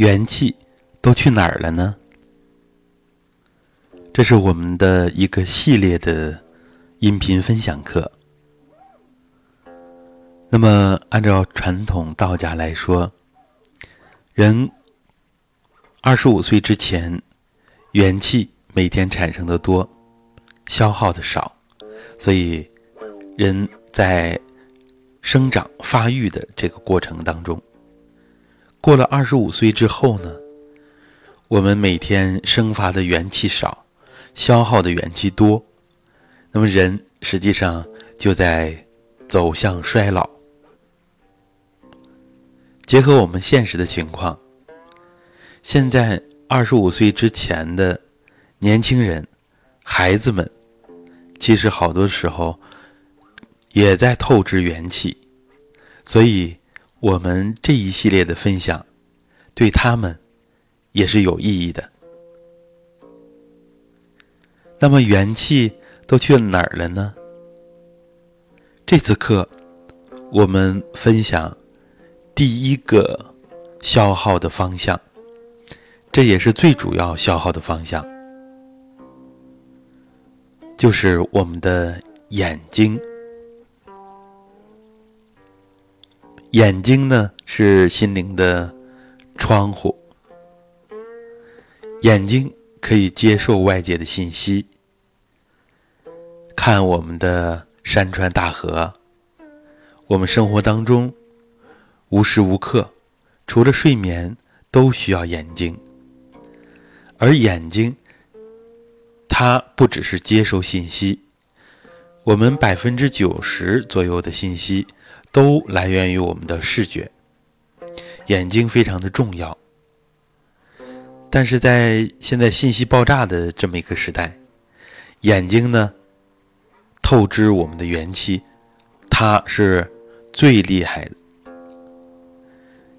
元气都去哪儿了呢？这是我们的一个系列的音频分享课。那么，按照传统道家来说，人二十五岁之前，元气每天产生的多，消耗的少，所以人在生长发育的这个过程当中。过了二十五岁之后呢，我们每天生发的元气少，消耗的元气多，那么人实际上就在走向衰老。结合我们现实的情况，现在二十五岁之前的年轻人、孩子们，其实好多时候也在透支元气，所以。我们这一系列的分享，对他们也是有意义的。那么元气都去哪儿了呢？这次课我们分享第一个消耗的方向，这也是最主要消耗的方向，就是我们的眼睛。眼睛呢是心灵的窗户，眼睛可以接受外界的信息，看我们的山川大河。我们生活当中无时无刻，除了睡眠，都需要眼睛。而眼睛，它不只是接收信息，我们百分之九十左右的信息。都来源于我们的视觉，眼睛非常的重要。但是在现在信息爆炸的这么一个时代，眼睛呢透支我们的元气，它是最厉害的。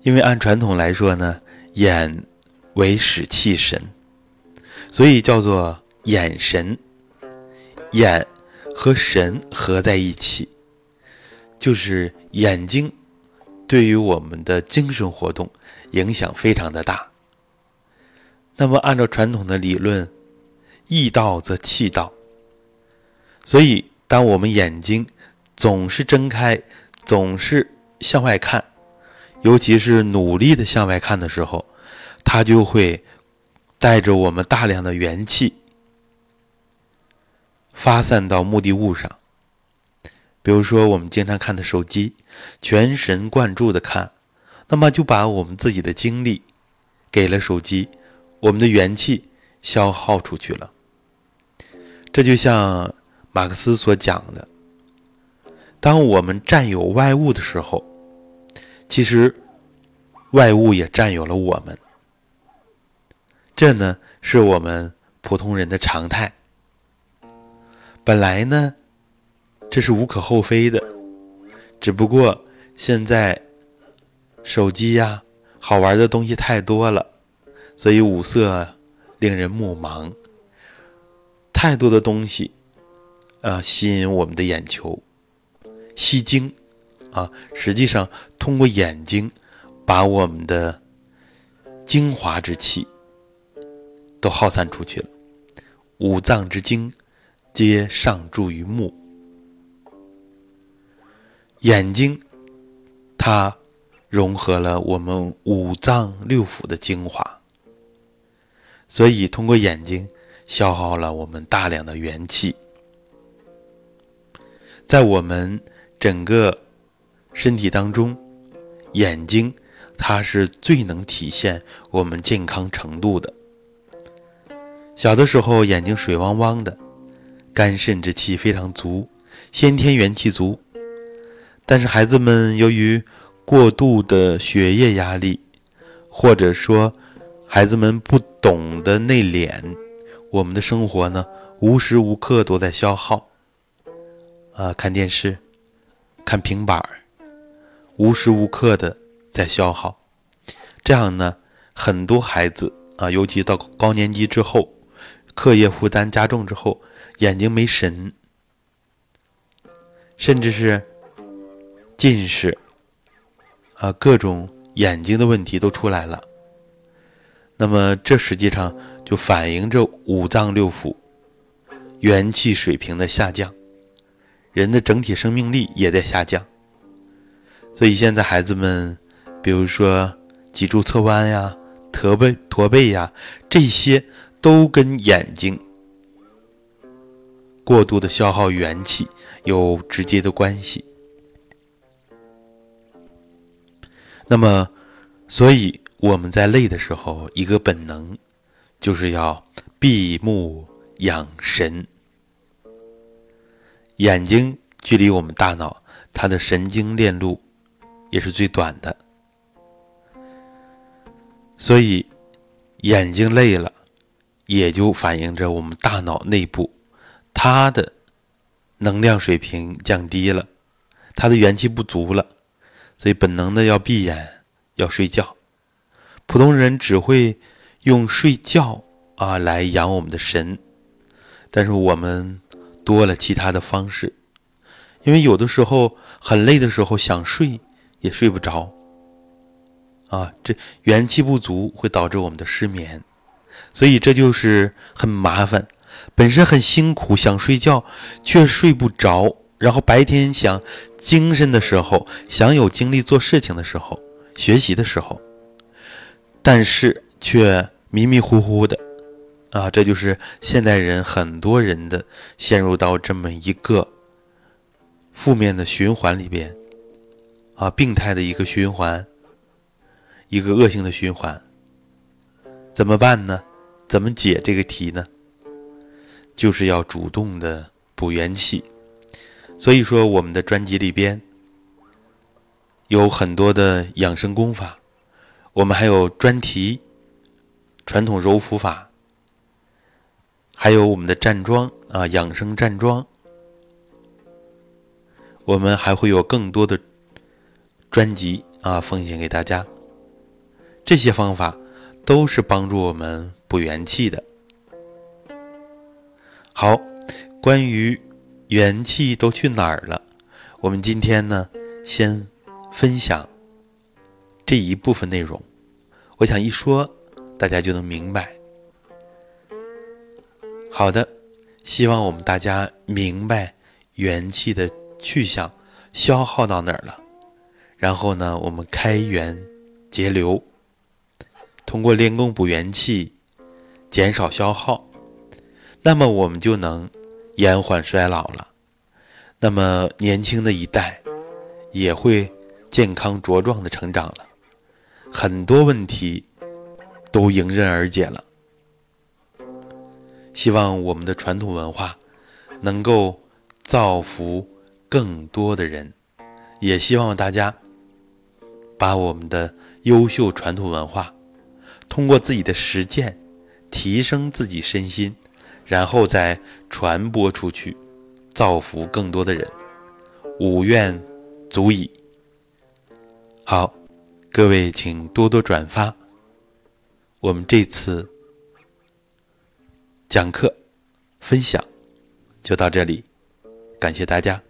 因为按传统来说呢，眼为使气神，所以叫做眼神。眼和神合在一起。就是眼睛对于我们的精神活动影响非常的大。那么按照传统的理论，意到则气到。所以当我们眼睛总是睁开，总是向外看，尤其是努力的向外看的时候，它就会带着我们大量的元气发散到目的物上。比如说，我们经常看的手机，全神贯注的看，那么就把我们自己的精力给了手机，我们的元气消耗出去了。这就像马克思所讲的，当我们占有外物的时候，其实外物也占有了我们。这呢，是我们普通人的常态。本来呢。这是无可厚非的，只不过现在手机呀，好玩的东西太多了，所以五色令人目盲。太多的东西啊，吸引我们的眼球，吸睛啊，实际上通过眼睛把我们的精华之气都耗散出去了。五脏之精皆上注于目。眼睛，它融合了我们五脏六腑的精华，所以通过眼睛消耗了我们大量的元气。在我们整个身体当中，眼睛它是最能体现我们健康程度的。小的时候眼睛水汪汪的，肝肾之气非常足，先天元气足。但是孩子们由于过度的学业压力，或者说孩子们不懂得内敛，我们的生活呢无时无刻都在消耗。啊，看电视，看平板儿，无时无刻的在消耗。这样呢，很多孩子啊，尤其到高年级之后，课业负担加重之后，眼睛没神，甚至是。近视，啊，各种眼睛的问题都出来了。那么这实际上就反映着五脏六腑元气水平的下降，人的整体生命力也在下降。所以现在孩子们，比如说脊柱侧弯呀、驼背驼背呀，这些都跟眼睛过度的消耗元气有直接的关系。那么，所以我们在累的时候，一个本能就是要闭目养神。眼睛距离我们大脑它的神经链路也是最短的，所以眼睛累了，也就反映着我们大脑内部它的能量水平降低了，它的元气不足了。所以本能的要闭眼，要睡觉。普通人只会用睡觉啊来养我们的神，但是我们多了其他的方式，因为有的时候很累的时候想睡也睡不着，啊，这元气不足会导致我们的失眠，所以这就是很麻烦。本身很辛苦想睡觉，却睡不着。然后白天想精神的时候，想有精力做事情的时候，学习的时候，但是却迷迷糊糊的，啊，这就是现代人很多人的陷入到这么一个负面的循环里边，啊，病态的一个循环，一个恶性的循环。怎么办呢？怎么解这个题呢？就是要主动的补元气。所以说，我们的专辑里边有很多的养生功法，我们还有专题传统揉腹法，还有我们的站桩啊，养生站桩，我们还会有更多的专辑啊，奉献给大家。这些方法都是帮助我们补元气的。好，关于。元气都去哪儿了？我们今天呢，先分享这一部分内容。我想一说，大家就能明白。好的，希望我们大家明白元气的去向，消耗到哪儿了。然后呢，我们开源节流，通过练功补元气，减少消耗，那么我们就能。延缓衰老了，那么年轻的一代也会健康茁壮的成长了，很多问题都迎刃而解了。希望我们的传统文化能够造福更多的人，也希望大家把我们的优秀传统文化通过自己的实践提升自己身心。然后再传播出去，造福更多的人，五愿足矣。好，各位请多多转发。我们这次讲课分享就到这里，感谢大家。